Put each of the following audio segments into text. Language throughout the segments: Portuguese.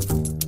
thank you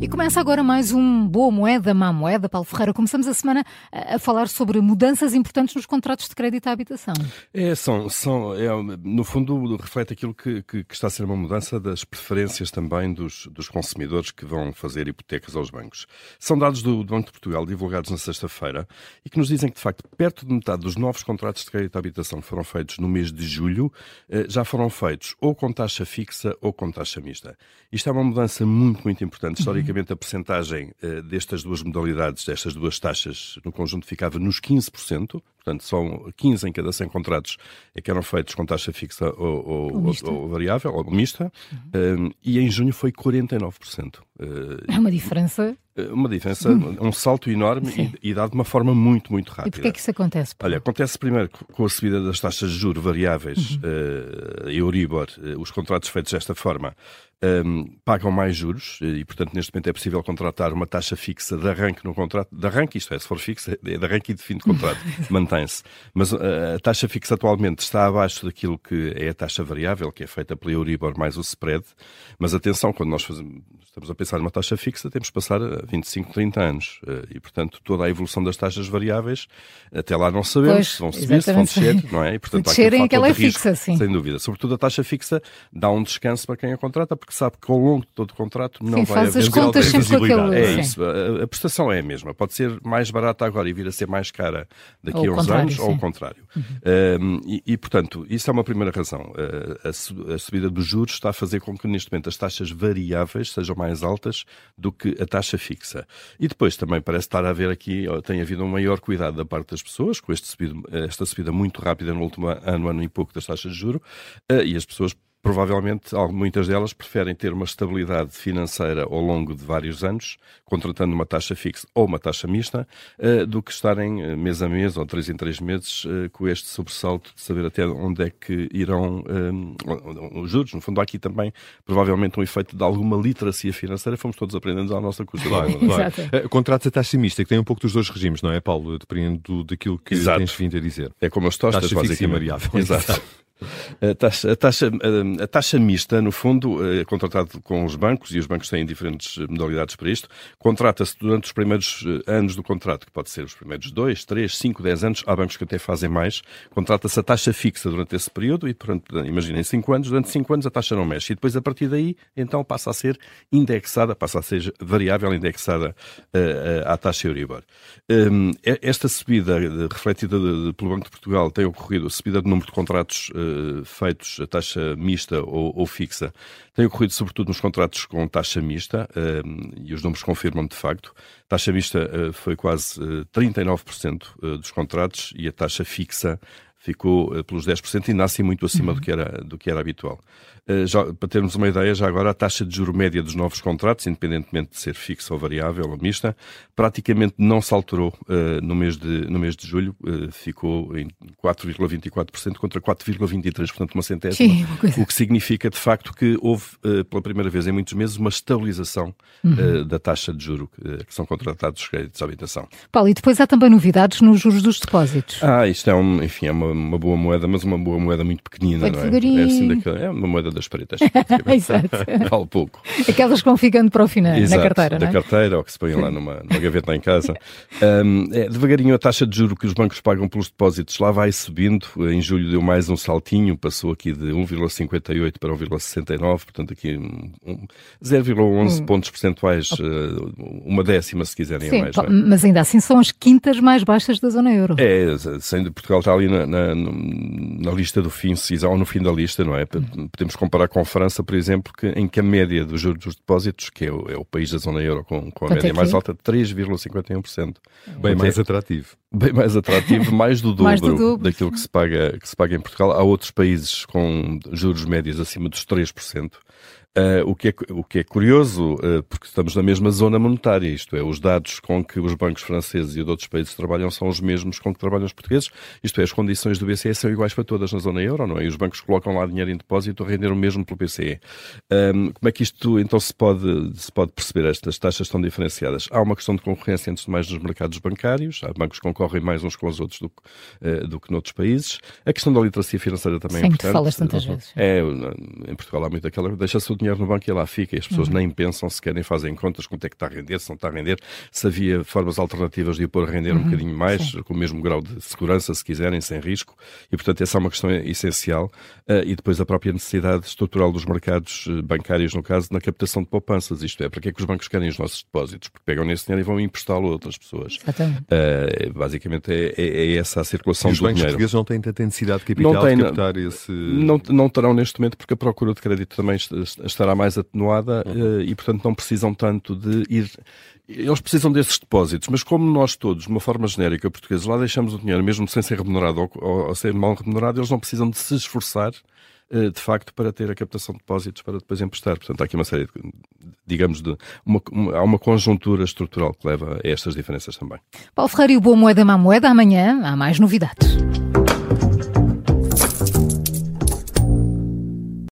E começa agora mais um Boa Moeda, Má Moeda, Paulo Ferreira. Começamos a semana a, falar sobre mudanças importantes nos contratos de crédito à habitação. É, são, são é, no fundo, reflete aquilo que, que, que, está a ser uma mudança das preferências também dos, dos consumidores que vão fazer hipotecas aos bancos. São dados do, do Banco de Portugal divulgados na sexta-feira e que nos dizem que, de facto, perto de metade dos novos contratos de crédito à habitação que foram feitos no mês de julho eh, já foram feitos ou com taxa fixa ou com taxa mista. Isto é uma mudança muito, muito importante. Historicamente, Historicamente, a percentagem uh, destas duas modalidades, destas duas taxas, no conjunto ficava nos 15%, portanto, são 15 em cada 100 contratos é que eram feitos com taxa fixa ou, ou, ou, ou variável, ou mista, uhum. um, e em junho foi 49%. Uh, é uma diferença eh, uma diferença, um salto enorme e, e, dado de uma forma muito, muito rápida. E porquê é que isso acontece? Olha, acontece primeiro com a subida das taxas de juros variáveis, uhum. uh, Euribor, uh, os contratos feitos desta forma um, pagam mais juros e, portanto, neste momento é possível contratar uma taxa fixa de arranque no contrato, de arranque, isto é, se for fixa, é de arranque e de fim de contrato, mantém-se. Mas uh, a taxa fixa atualmente está abaixo daquilo que é a taxa variável, que é feita pela Euribor mais o spread. Mas atenção, quando nós fazemos, estamos a pensar numa taxa fixa, temos que passar a 25, 30 anos. Uh, e, portanto, toda a evolução das taxas variáveis, até lá não sabemos pois, se vão subir, se vão descer, não é? E, portanto, se descerem, aquela é fixa, sim. Sem dúvida. Sobretudo a taxa fixa dá um descanso para quem a contrata, porque sabe que ao longo de todo o contrato não sim, vai haver as contas sempre aquele, É isso, a, a, prestação é a mesma. Pode ser mais barata agora e vir a ser mais cara daqui a uns anos, sim. ou ao contrário. Uhum. Um, e, e, portanto, isso é uma primeira razão. Uh, a, a, subida dos juros está a fazer com que neste momento as taxas variáveis sejam mais altas do que a taxa fixa. E depois também parece estar a haver aqui, tem havido um maior cuidado da parte das pessoas, com este subido, esta subida muito rápida no último ano, ano e pouco das taxas de juros, uh, e as pessoas provavelmente muitas delas preferem ter uma estabilidade financeira ao longo de vários anos, contratando uma taxa fixa ou uma taxa mista, uh, do que estarem uh, mês a mês ou três em três meses uh, com este sobressalto de saber até onde é que irão os juros. No fundo, há aqui também provavelmente um efeito de alguma literacia financeira, fomos todos aprendendo à nossa custa. Claro, claro. Contratos a taxa mista, que tem um pouco dos dois regimes, não é, Paulo? Dependendo daquilo que Exato. tens vindo a dizer. É como as tostas, taxa fixa e variável. Exato. A taxa, a, taxa, a taxa mista, no fundo, é contratado com os bancos, e os bancos têm diferentes modalidades para isto, contrata-se durante os primeiros eh, anos do contrato, que pode ser os primeiros 2, 3, 5, 10 anos, há bancos que até fazem mais, contrata-se a taxa fixa durante esse período e, imaginem 5 anos, durante 5 anos a taxa não mexe. E depois, a partir daí, então passa a ser indexada, passa a ser variável indexada uh, à taxa Euribor. Um, esta subida refletida pelo Banco de Portugal tem ocorrido, a subida de número de contratos uh, feitos a taxa mista ou, ou, fixa tem ocorrido sobretudo nos contratos com taxa mista uh, e os números confirmam de facto. A taxa mista uh, foi quase 39% dos contratos e a taxa fixa ficou uh, pelos 10% e nasce muito acima uhum. do, que era, do que era habitual. Uh, já, para termos uma ideia, já agora a taxa de juro média dos novos contratos, independentemente de ser fixa ou variável ou mista, praticamente não se alterou uh, no, mês de, no mês de julho, ficou em 4,24% contra 4,23%, portanto uma centésima, Sim, o que significa de facto que houve pela primeira vez em muitos meses uma estabilização uhum. da taxa de juro que são contratados os créditos de habitação. Paulo, e depois há também novidades nos juros dos depósitos. Ah, isto é um, enfim, é uma uma boa moeda, mas uma boa moeda muito pequenina, não é? É, assim daquela, é uma moeda das pretas. Exato. vale pouco. Aquelas que vão ficando para o final, Exato, na carteira, da é? carteira, ou que se põem lá numa, numa gaveta em casa. Um, é, devagarinho a taxa de juro que os bancos pagam pelos depósitos lá vai subindo. Em julho deu mais um saltinho, passou aqui de 1,58 para 1,69, portanto aqui um, 0,11 hum. pontos percentuais, uh, uma décima se quiserem Sim, mais. Mas ainda assim são as quintas mais baixas da zona euro. É, sendo Portugal está ali na, na na, na lista do fim, se ou no fim da lista, não é? Podemos comparar com a França, por exemplo, que, em que a média dos juros dos depósitos, que é o, é o país da zona euro com, com a média mais alta, 3,51%. Bem mais atrativo. Bem mais atrativo, mais do dobro, mais do dobro. daquilo que se, paga, que se paga em Portugal. Há outros países com juros médios acima dos 3%. Uh, o, que é, o que é curioso, uh, porque estamos na mesma zona monetária, isto é, os dados com que os bancos franceses e de outros países trabalham são os mesmos com que trabalham os portugueses, isto é, as condições do BCE são iguais para todas na zona euro, não é? E os bancos colocam lá dinheiro em depósito a render o mesmo pelo BCE. Um, como é que isto então se pode, se pode perceber? Estas taxas estão diferenciadas. Há uma questão de concorrência, antes de mais, nos mercados bancários, há bancos que concorrem mais uns com os outros do, uh, do que noutros países. A questão da literacia financeira também é importante. falas tantas vezes. É, em Portugal há muito aquela, deixa-se dinheiro no banco e lá fica. E as pessoas uhum. nem pensam se querem, fazem contas quanto é que está a render, se não está a render, se havia formas alternativas de o pôr a render uhum. um bocadinho mais, Sim. com o mesmo grau de segurança, se quiserem, sem risco. E, portanto, essa é uma questão essencial. Uh, e depois a própria necessidade estrutural dos mercados eh, bancários, no caso, na captação de poupanças. Isto é, para que é que os bancos querem os nossos depósitos? Porque pegam nesse dinheiro e vão emprestá-lo a outras pessoas. Uh, basicamente é, é, é, essa a circulação e os do dinheiro. Os portugueses não têm tanta necessidade de capital não tem, de captar esse... Não, não terão neste momento porque a procura de crédito também estará mais atenuada uhum. uh, e, portanto, não precisam tanto de ir eles precisam desses depósitos, mas como nós todos, de uma forma genérica, portugueses, lá deixamos o dinheiro, mesmo sem ser remunerado ou, ou, ou ser mal remunerado, eles não precisam de se esforçar eh, de facto, para ter a captação de depósitos para depois emprestar. Portanto, há aqui uma série de, digamos, de uma, uma, há uma conjuntura estrutural que leva a estas diferenças também. Paulo Ferreira e o Boa Moeda Má Moeda, amanhã há mais novidades.